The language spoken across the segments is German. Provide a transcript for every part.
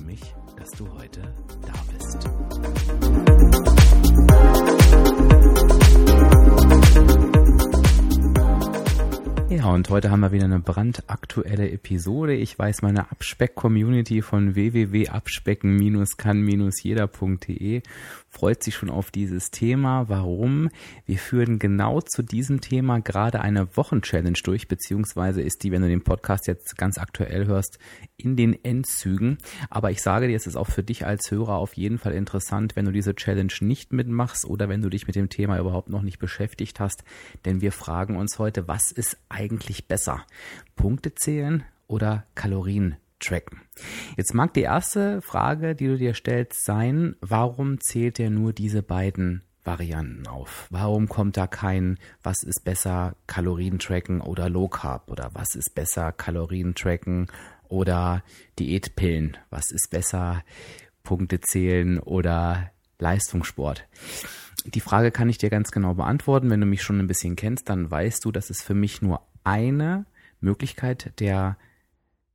freue mich, dass du heute da bist. Ja, und heute haben wir wieder eine brandaktuelle Episode. Ich weiß, meine Abspeck-Community von www.abspecken-kann-jeder.de freut sich schon auf dieses Thema. Warum? Wir führen genau zu diesem Thema gerade eine Wochenchallenge durch, beziehungsweise ist die, wenn du den Podcast jetzt ganz aktuell hörst, in den Endzügen. Aber ich sage dir, es ist auch für dich als Hörer auf jeden Fall interessant, wenn du diese Challenge nicht mitmachst oder wenn du dich mit dem Thema überhaupt noch nicht beschäftigt hast. Denn wir fragen uns heute, was ist eigentlich besser? Punkte zählen oder Kalorien tracken? Jetzt mag die erste Frage, die du dir stellst, sein, warum zählt er nur diese beiden Varianten auf? Warum kommt da kein, was ist besser, Kalorien tracken oder Low Carb? Oder was ist besser, Kalorien tracken oder Diätpillen? Was ist besser, Punkte zählen oder Leistungssport? Die Frage kann ich dir ganz genau beantworten. Wenn du mich schon ein bisschen kennst, dann weißt du, dass es für mich nur eine Möglichkeit der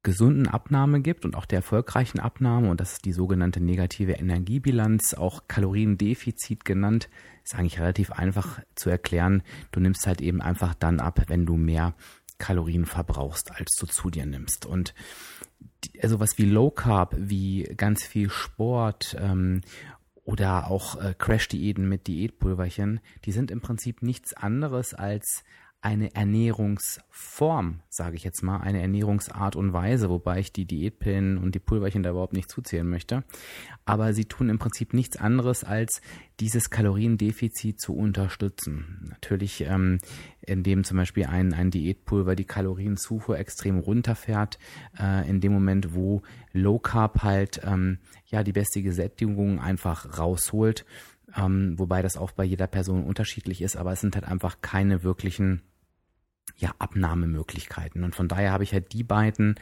gesunden Abnahme gibt und auch der erfolgreichen Abnahme und das ist die sogenannte negative Energiebilanz, auch Kaloriendefizit genannt, ist eigentlich relativ einfach zu erklären. Du nimmst halt eben einfach dann ab, wenn du mehr Kalorien verbrauchst, als du zu dir nimmst. Und also was wie Low Carb, wie ganz viel Sport ähm, oder auch äh, Crash-Diäten mit Diätpulverchen, die sind im Prinzip nichts anderes als eine Ernährungsform, sage ich jetzt mal, eine Ernährungsart und Weise, wobei ich die Diätpillen und die Pulverchen da überhaupt nicht zuzählen möchte. Aber sie tun im Prinzip nichts anderes, als dieses Kaloriendefizit zu unterstützen. Natürlich, ähm, indem zum Beispiel ein, ein Diätpulver die Kalorienzufuhr extrem runterfährt, äh, in dem Moment, wo Low Carb halt ähm, ja die beste Gesättigung einfach rausholt. Ähm, wobei das auch bei jeder Person unterschiedlich ist, aber es sind halt einfach keine wirklichen ja, Abnahmemöglichkeiten. Und von daher habe ich halt die beiden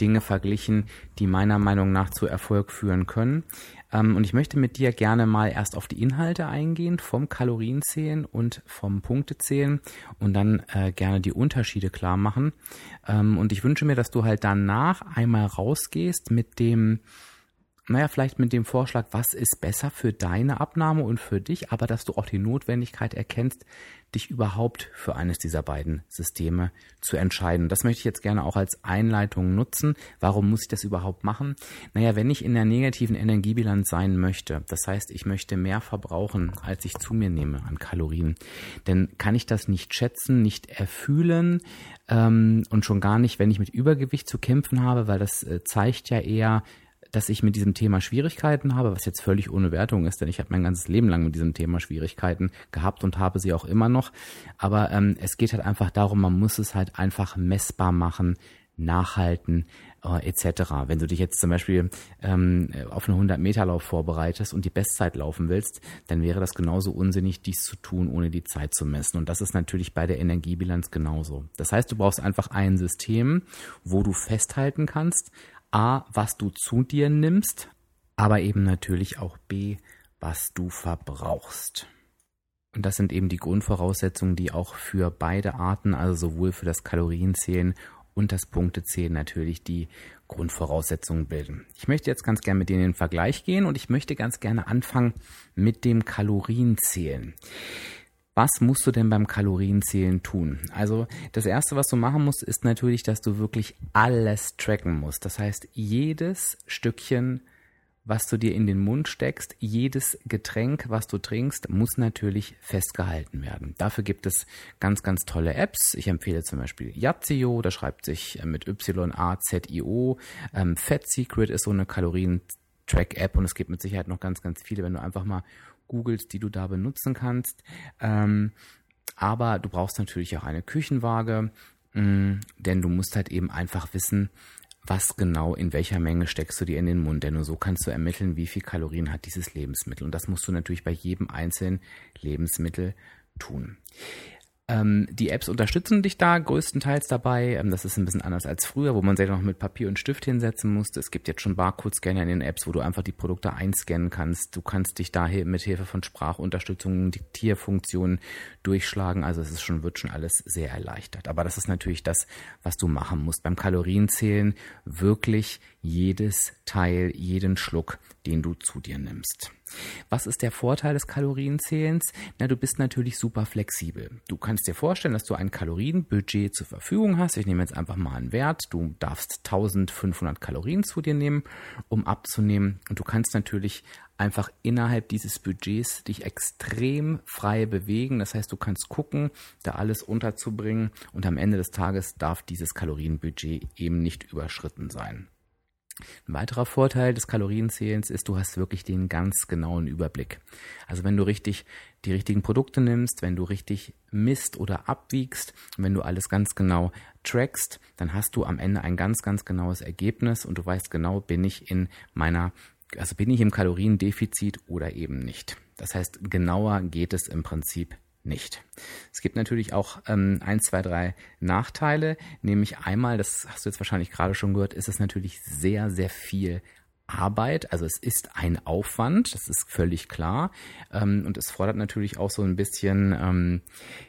Dinge verglichen, die meiner Meinung nach zu Erfolg führen können. Ähm, und ich möchte mit dir gerne mal erst auf die Inhalte eingehen, vom Kalorienzählen und vom Punktezählen und dann äh, gerne die Unterschiede klar machen. Ähm, und ich wünsche mir, dass du halt danach einmal rausgehst mit dem naja, vielleicht mit dem Vorschlag, was ist besser für deine Abnahme und für dich, aber dass du auch die Notwendigkeit erkennst, dich überhaupt für eines dieser beiden Systeme zu entscheiden. Das möchte ich jetzt gerne auch als Einleitung nutzen. Warum muss ich das überhaupt machen? Naja, wenn ich in der negativen Energiebilanz sein möchte, das heißt, ich möchte mehr verbrauchen, als ich zu mir nehme an Kalorien, dann kann ich das nicht schätzen, nicht erfühlen ähm, und schon gar nicht, wenn ich mit Übergewicht zu kämpfen habe, weil das äh, zeigt ja eher, dass ich mit diesem Thema Schwierigkeiten habe, was jetzt völlig ohne Wertung ist, denn ich habe mein ganzes Leben lang mit diesem Thema Schwierigkeiten gehabt und habe sie auch immer noch. Aber ähm, es geht halt einfach darum, man muss es halt einfach messbar machen, nachhalten äh, etc. Wenn du dich jetzt zum Beispiel ähm, auf einen 100-Meter-Lauf vorbereitest und die Bestzeit laufen willst, dann wäre das genauso unsinnig, dies zu tun, ohne die Zeit zu messen. Und das ist natürlich bei der Energiebilanz genauso. Das heißt, du brauchst einfach ein System, wo du festhalten kannst, A, was du zu dir nimmst, aber eben natürlich auch B, was du verbrauchst. Und das sind eben die Grundvoraussetzungen, die auch für beide Arten, also sowohl für das Kalorienzählen und das Punktezählen natürlich die Grundvoraussetzungen bilden. Ich möchte jetzt ganz gerne mit denen in den Vergleich gehen und ich möchte ganz gerne anfangen mit dem Kalorienzählen. Was musst du denn beim Kalorienzählen tun? Also das Erste, was du machen musst, ist natürlich, dass du wirklich alles tracken musst. Das heißt, jedes Stückchen, was du dir in den Mund steckst, jedes Getränk, was du trinkst, muss natürlich festgehalten werden. Dafür gibt es ganz, ganz tolle Apps. Ich empfehle zum Beispiel Yazio, da schreibt sich äh, mit Y-A-Z-I-O. Ähm, Fat Secret ist so eine Kalorien-Track-App und es gibt mit Sicherheit noch ganz, ganz viele, wenn du einfach mal googelst, die du da benutzen kannst. Ähm, aber du brauchst natürlich auch eine Küchenwaage, mh, mm, denn du musst halt eben einfach wissen, was genau in welcher Menge steckst du dir in den Mund. Denn nur so kannst du ermitteln, wie viel Kalorien hat dieses Lebensmittel. Und das musst du natürlich bei jedem einzelnen Lebensmittel tun. Ähm, die Apps unterstützen dich da größtenteils dabei. Ähm, das ist ein bisschen anders als früher, wo man sich noch mit Papier und Stift hinsetzen musste. Es gibt jetzt schon Barcode-Scanner in den Apps, wo du einfach die Produkte einscannen kannst. Du kannst dich da mit Hilfe von Sprachunterstützung, Diktierfunktionen durchschlagen. Also es ist schon, wird schon alles sehr erleichtert. Aber das ist natürlich das, was du machen musst. Beim Kalorienzählen wirklich jedes Teil, jeden Schluck, den du zu dir nimmst. Was ist der Vorteil des Kalorienzählens? Na, du bist natürlich super flexibel. Du kannst dir vorstellen, dass du ein Kalorienbudget zur Verfügung hast. Ich nehme jetzt einfach mal einen Wert. Du darfst 1500 Kalorien zu dir nehmen, um abzunehmen. Und du kannst natürlich einfach innerhalb dieses Budgets dich extrem frei bewegen. Das heißt, du kannst gucken, da alles unterzubringen und am Ende des Tages darf dieses Kalorienbudget eben nicht überschritten sein. Ein weiterer Vorteil des Kalorienzählens ist, du hast wirklich den ganz genauen Überblick. Also wenn du richtig die richtigen Produkte nimmst, wenn du richtig misst oder abwiegst, wenn du alles ganz genau trackst, dann hast du am Ende ein ganz, ganz genaues Ergebnis und du weißt genau, bin ich in meiner, also bin ich im Kaloriendefizit oder eben nicht. Das heißt, genauer geht es im Prinzip nicht. Es gibt natürlich auch ähm, ein, zwei, drei Nachteile, nämlich einmal, das hast du jetzt wahrscheinlich gerade schon gehört, ist es natürlich sehr, sehr viel Arbeit. Also es ist ein Aufwand, das ist völlig klar. Ähm, und es fordert natürlich auch so ein bisschen, ähm,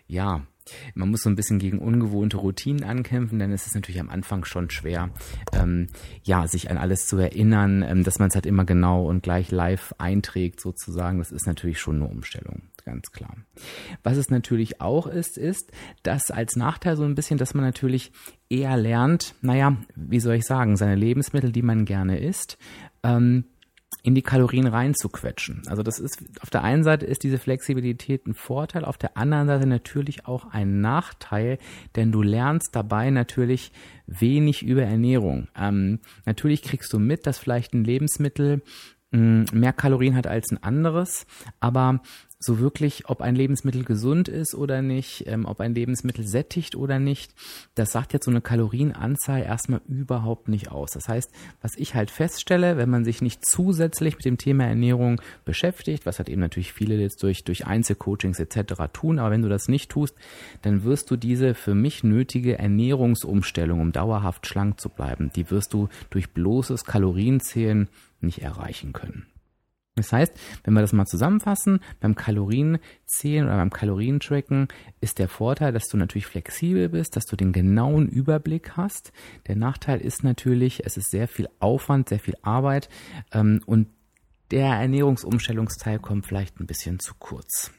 ja, man muss so ein bisschen gegen ungewohnte Routinen ankämpfen, denn es ist natürlich am Anfang schon schwer, ähm, ja, sich an alles zu erinnern, ähm, dass man es halt immer genau und gleich live einträgt sozusagen. Das ist natürlich schon eine Umstellung ganz klar. Was es natürlich auch ist, ist, dass als Nachteil so ein bisschen, dass man natürlich eher lernt, naja, wie soll ich sagen, seine Lebensmittel, die man gerne isst, ähm, in die Kalorien reinzuquetschen. Also das ist, auf der einen Seite ist diese Flexibilität ein Vorteil, auf der anderen Seite natürlich auch ein Nachteil, denn du lernst dabei natürlich wenig über Ernährung. Ähm, natürlich kriegst du mit, dass vielleicht ein Lebensmittel mm, mehr Kalorien hat als ein anderes, aber so wirklich, ob ein Lebensmittel gesund ist oder nicht, ähm, ob ein Lebensmittel sättigt oder nicht, das sagt jetzt so eine Kalorienanzahl erstmal überhaupt nicht aus. Das heißt, was ich halt feststelle, wenn man sich nicht zusätzlich mit dem Thema Ernährung beschäftigt, was halt eben natürlich viele jetzt durch, durch Einzelcoachings etc. tun, aber wenn du das nicht tust, dann wirst du diese für mich nötige Ernährungsumstellung, um dauerhaft schlank zu bleiben, die wirst du durch bloßes Kalorienzählen nicht erreichen können. Das heißt, wenn wir das mal zusammenfassen, beim Kalorienzählen oder beim Kalorientracken ist der Vorteil, dass du natürlich flexibel bist, dass du den genauen Überblick hast. Der Nachteil ist natürlich, es ist sehr viel Aufwand, sehr viel Arbeit ähm, und der Ernährungsumstellungsteil kommt vielleicht ein bisschen zu kurz.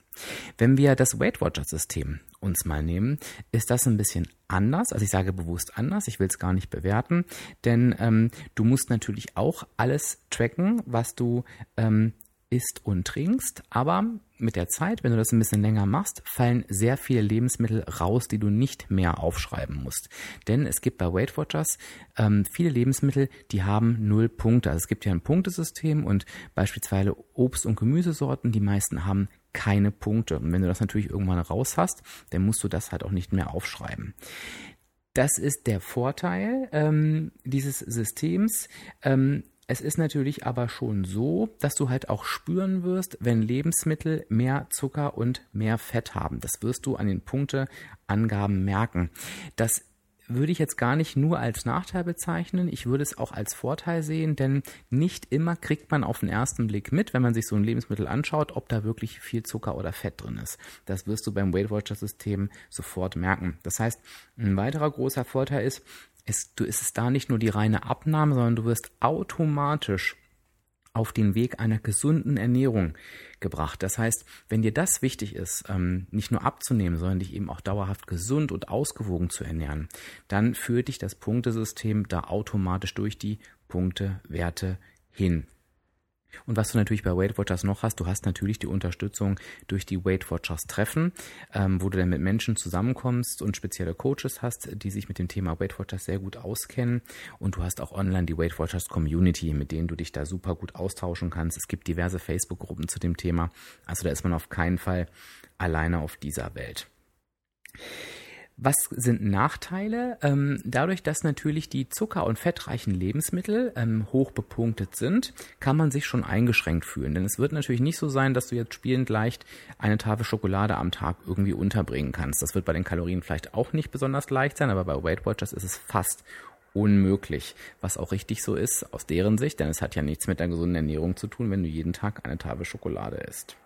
Wenn wir das Weight Watcher System uns mal nehmen, ist das ein bisschen anders. Also ich sage bewusst anders, ich will es gar nicht bewerten, denn ähm, du musst natürlich auch alles tracken, was du ähm, isst und trinkst, aber mit der Zeit, wenn du das ein bisschen länger machst, fallen sehr viele Lebensmittel raus, die du nicht mehr aufschreiben musst. Denn es gibt bei Weight Watchers ähm, viele Lebensmittel, die haben null Punkte. Also es gibt ja ein Punktesystem und beispielsweise Obst- und Gemüsesorten, die meisten haben keine Punkte. Und wenn du das natürlich irgendwann raus hast, dann musst du das halt auch nicht mehr aufschreiben. Das ist der Vorteil ähm, dieses Systems. Ähm, es ist natürlich aber schon so, dass du halt auch spüren wirst, wenn Lebensmittel mehr Zucker und mehr Fett haben. Das wirst du an den Punkteangaben merken. Das würde ich jetzt gar nicht nur als Nachteil bezeichnen. Ich würde es auch als Vorteil sehen, denn nicht immer kriegt man auf den ersten Blick mit, wenn man sich so ein Lebensmittel anschaut, ob da wirklich viel Zucker oder Fett drin ist. Das wirst du beim Weight Watcher System sofort merken. Das heißt, ein weiterer großer Vorteil ist, ist, du ist es da nicht nur die reine Abnahme, sondern du wirst automatisch auf den Weg einer gesunden Ernährung gebracht. Das heißt, wenn dir das wichtig ist, ähm, nicht nur abzunehmen, sondern dich eben auch dauerhaft gesund und ausgewogen zu ernähren, dann führt dich das Punktesystem da automatisch durch die Punktewerte hin. Und was du natürlich bei Weight Watchers noch hast, du hast natürlich die Unterstützung durch die Weight Watchers Treffen, ähm, wo du dann mit Menschen zusammenkommst und spezielle Coaches hast, die sich mit dem Thema Weight Watchers sehr gut auskennen. Und du hast auch online die Weight Watchers Community, mit denen du dich da super gut austauschen kannst. Es gibt diverse Facebook-Gruppen zu dem Thema. Also da ist man auf keinen Fall alleine auf dieser Welt. Was sind Nachteile? Ähm, dadurch, dass natürlich die zucker- und fettreichen Lebensmittel ähm, hoch bepunktet sind, kann man sich schon eingeschränkt fühlen. Denn es wird natürlich nicht so sein, dass du jetzt spielend leicht eine Tafel Schokolade am Tag irgendwie unterbringen kannst. Das wird bei den Kalorien vielleicht auch nicht besonders leicht sein, aber bei Weight Watchers ist es fast unmöglich, was auch richtig so ist aus deren Sicht, denn es hat ja nichts mit der gesunden Ernährung zu tun, wenn du jeden Tag eine Tafel Schokolade isst.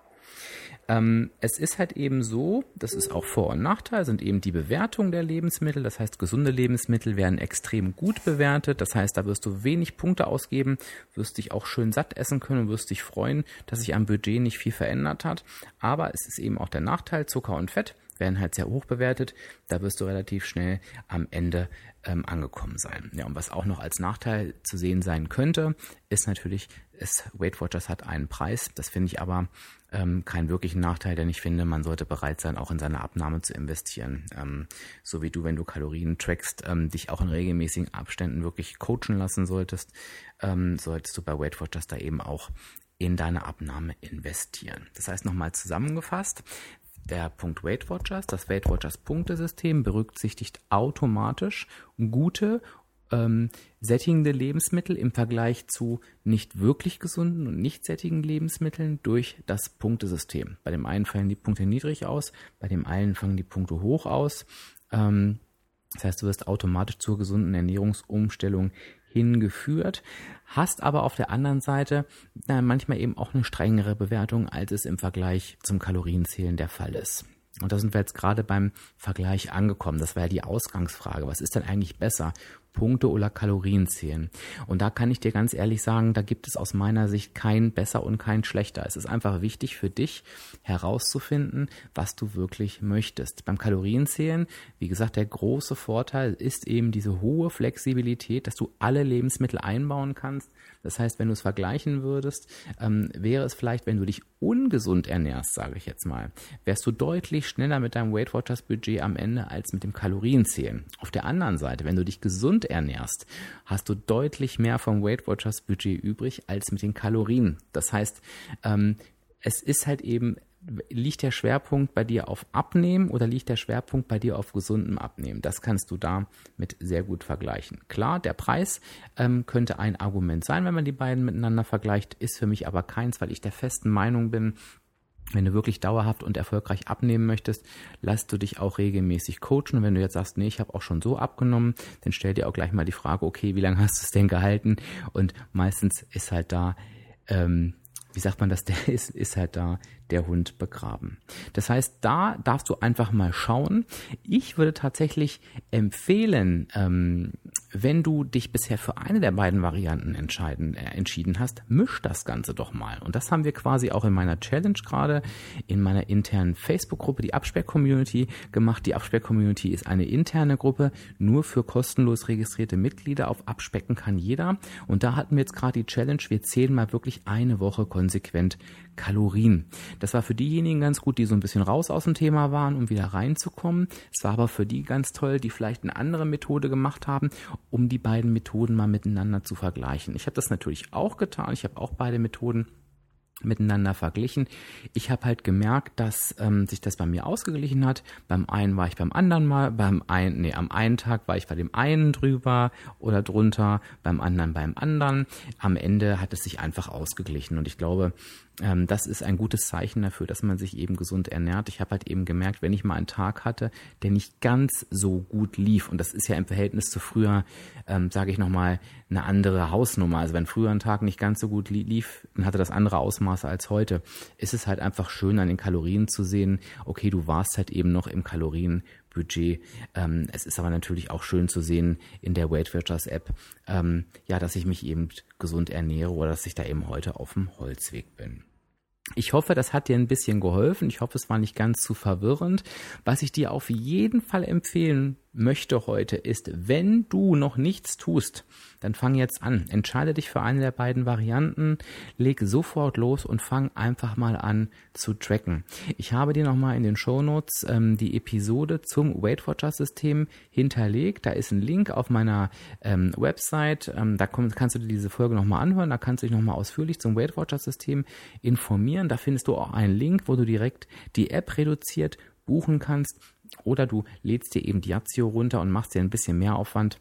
Ähm, es ist halt eben so, das ist auch Vor- und Nachteil, sind eben die Bewertung der Lebensmittel. Das heißt, gesunde Lebensmittel werden extrem gut bewertet. Das heißt, da wirst du wenig Punkte ausgeben, wirst dich auch schön satt essen können und wirst dich freuen, dass sich am Budget nicht viel verändert hat. Aber es ist eben auch der Nachteil, Zucker und Fett werden halt sehr hoch bewertet. Da wirst du relativ schnell am Ende ähm, angekommen sein. Ja, und was auch noch als Nachteil zu sehen sein könnte, ist natürlich, es, Weight Watchers hat einen Preis. Das finde ich aber ähm, keinen wirklichen Nachteil, denn ich finde, man sollte bereit sein, auch in seine Abnahme zu investieren. Ähm, so wie du, wenn du Kalorien trackst, ähm, dich auch in regelmäßigen Abständen wirklich coachen lassen solltest, ähm, solltest du bei Weight Watchers da eben auch in deine Abnahme investieren. Das heißt nochmal zusammengefasst, der Punkt Weight Watchers, das Weight Watchers Punktesystem berücksichtigt automatisch gute ähm, sättigende Lebensmittel im Vergleich zu nicht wirklich gesunden und nicht sättigen Lebensmitteln durch das Punktesystem. Bei dem einen fallen die Punkte niedrig aus, bei dem einen fangen die Punkte hoch aus. Ähm, das heißt, du wirst automatisch zur gesunden Ernährungsumstellung hingeführt, hast aber auf der anderen Seite na, manchmal eben auch eine strengere Bewertung, als es im Vergleich zum Kalorienzählen der Fall ist. Und da sind wir jetzt gerade beim Vergleich angekommen. Das war ja die Ausgangsfrage. Was ist denn eigentlich besser? Punkte oder Kalorien zählen. Und da kann ich dir ganz ehrlich sagen, da gibt es aus meiner Sicht kein besser und kein schlechter. Es ist einfach wichtig für dich herauszufinden, was du wirklich möchtest. Beim Kalorienzählen, wie gesagt, der große Vorteil ist eben diese hohe Flexibilität, dass du alle Lebensmittel einbauen kannst. Das heißt, wenn du es vergleichen würdest, ähm, wäre es vielleicht, wenn du dich ungesund ernährst, sage ich jetzt mal, wärst du deutlich schneller mit deinem Weight Watchers Budget am Ende als mit dem Kalorienzählen. Auf der anderen Seite, wenn du dich gesund ernährst, hast du deutlich mehr vom Weight Watchers Budget übrig als mit den Kalorien. Das heißt, ähm, es ist halt eben, liegt der Schwerpunkt bei dir auf Abnehmen oder liegt der Schwerpunkt bei dir auf gesundem Abnehmen? Das kannst du da mit sehr gut vergleichen. Klar, der Preis ähm, könnte ein Argument sein, wenn man die beiden miteinander vergleicht, ist für mich aber keins, weil ich der festen Meinung bin, wenn du wirklich dauerhaft und erfolgreich abnehmen möchtest, lass du dich auch regelmäßig coachen. Und wenn du jetzt sagst, nee, ich habe auch schon so abgenommen, dann stell dir auch gleich mal die Frage, okay, wie lange hast du es denn gehalten? Und meistens ist halt da, ähm, wie sagt man das, der ist, ist halt da der Hund begraben. Das heißt, da darfst du einfach mal schauen. Ich würde tatsächlich empfehlen, ähm, wenn du dich bisher für eine der beiden Varianten entscheiden, äh, entschieden hast, misch das Ganze doch mal. Und das haben wir quasi auch in meiner Challenge gerade, in meiner internen Facebook-Gruppe, die Absperr-Community gemacht. Die Absperr-Community ist eine interne Gruppe, nur für kostenlos registrierte Mitglieder. Auf Abspecken kann jeder. Und da hatten wir jetzt gerade die Challenge, wir zählen mal wirklich eine Woche konsequent Kalorien. Das war für diejenigen ganz gut, die so ein bisschen raus aus dem Thema waren, um wieder reinzukommen. Es war aber für die ganz toll, die vielleicht eine andere Methode gemacht haben, um die beiden Methoden mal miteinander zu vergleichen. Ich habe das natürlich auch getan. Ich habe auch beide Methoden miteinander verglichen. Ich habe halt gemerkt, dass ähm, sich das bei mir ausgeglichen hat. Beim einen war ich beim anderen mal, beim einen, nee, am einen Tag war ich bei dem einen drüber oder drunter, beim anderen beim anderen. Am Ende hat es sich einfach ausgeglichen und ich glaube, ähm, das ist ein gutes Zeichen dafür, dass man sich eben gesund ernährt. Ich habe halt eben gemerkt, wenn ich mal einen Tag hatte, der nicht ganz so gut lief, und das ist ja im Verhältnis zu früher, ähm, sage ich nochmal, eine andere Hausnummer. Also wenn früher ein Tag nicht ganz so gut lief, dann hatte das andere Ausmaße als heute. Ist es halt einfach schön an den Kalorien zu sehen, okay, du warst halt eben noch im Kalorien Budget. Ähm, es ist aber natürlich auch schön zu sehen in der Weight Watchers App, ähm, ja, dass ich mich eben gesund ernähre oder dass ich da eben heute auf dem Holzweg bin. Ich hoffe, das hat dir ein bisschen geholfen. Ich hoffe, es war nicht ganz zu verwirrend. Was ich dir auf jeden Fall empfehlen möchte heute ist, wenn du noch nichts tust, dann fang jetzt an. Entscheide dich für eine der beiden Varianten, leg sofort los und fang einfach mal an zu tracken. Ich habe dir nochmal in den Show Notes ähm, die Episode zum Weight Watchers System hinterlegt. Da ist ein Link auf meiner ähm, Website. Ähm, da komm, kannst du dir diese Folge nochmal anhören. Da kannst du dich nochmal ausführlich zum Weight Watchers System informieren. Da findest du auch einen Link, wo du direkt die App reduziert buchen kannst Oder du lädst dir eben Diazio runter und machst dir ein bisschen mehr Aufwand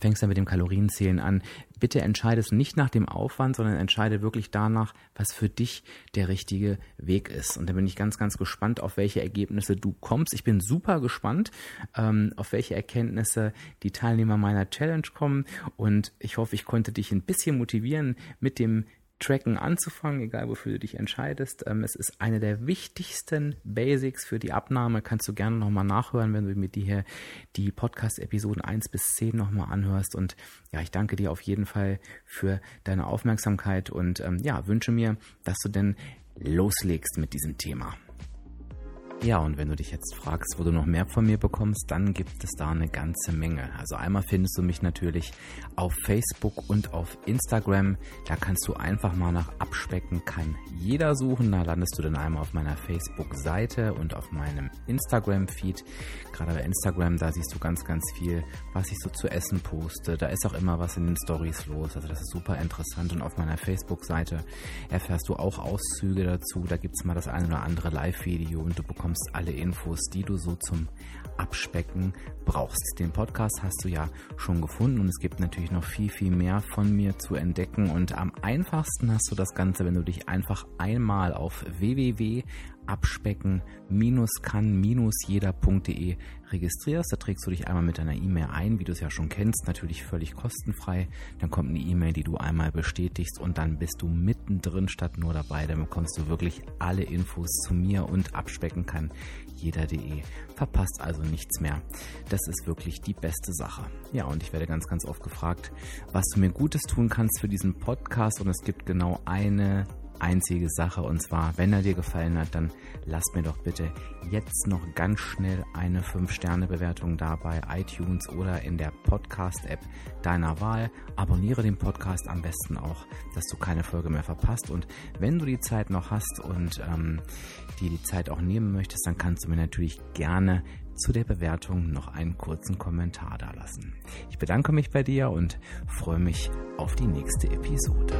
fängst dann mit dem Kalorienzählen an. Bitte entscheide es nicht nach dem Aufwand, sondern entscheide wirklich danach, was für dich der richtige Weg ist. Und da bin ich ganz, ganz gespannt, auf welche Ergebnisse du kommst. Ich bin super gespannt, ähm, auf welche Erkenntnisse die Teilnehmer meiner Challenge kommen. Und ich hoffe, ich konnte dich ein bisschen motivieren mit dem Tracken anzufangen, egal wofür du dich entscheidest. Ähm, es ist eine der wichtigsten Basics für die Abnahme. Kannst du gerne nochmal nachhören, wenn du mir die hier die Podcast-Episoden 1 bis 10 nochmal anhörst. Und ja, ich danke dir auf jeden Fall für deine Aufmerksamkeit und ähm, ja, wünsche mir, dass du denn loslegst mit diesem Thema. Ja, und wenn du dich jetzt fragst, wo du noch mehr von mir bekommst, dann gibt es da eine ganze Menge. Also einmal findest du mich natürlich auf Facebook und auf Instagram. Da kannst du einfach mal nach Abspecken kann jeder suchen. Da landest du dann einmal auf meiner Facebook-Seite und auf meinem Instagram-Feed. Gerade bei Instagram, da siehst du ganz, ganz viel, was ich so zu essen poste. Da ist auch immer was in den Stories los. Also das ist super interessant. Und auf meiner Facebook-Seite erfährst du auch Auszüge dazu. Da gibt es mal das eine oder andere Live-Video und du bekommst bekommst alle Infos, die du so zum Abspecken brauchst. Den Podcast hast du ja schon gefunden und es gibt natürlich noch viel, viel mehr von mir zu entdecken. Und am einfachsten hast du das Ganze, wenn du dich einfach einmal auf www abspecken-kann-jeder.de registrierst. Da trägst du dich einmal mit deiner E-Mail ein, wie du es ja schon kennst, natürlich völlig kostenfrei. Dann kommt eine E-Mail, die du einmal bestätigst und dann bist du mittendrin statt nur dabei. Dann bekommst du wirklich alle Infos zu mir und abspecken kann jeder.de. Verpasst also nichts mehr. Das ist wirklich die beste Sache. Ja, und ich werde ganz, ganz oft gefragt, was du mir Gutes tun kannst für diesen Podcast und es gibt genau eine einzige Sache und zwar, wenn er dir gefallen hat, dann lass mir doch bitte jetzt noch ganz schnell eine 5-Sterne-Bewertung da bei iTunes oder in der Podcast-App deiner Wahl. Abonniere den Podcast am besten auch, dass du keine Folge mehr verpasst und wenn du die Zeit noch hast und ähm, dir die Zeit auch nehmen möchtest, dann kannst du mir natürlich gerne zu der Bewertung noch einen kurzen Kommentar da lassen. Ich bedanke mich bei dir und freue mich auf die nächste Episode.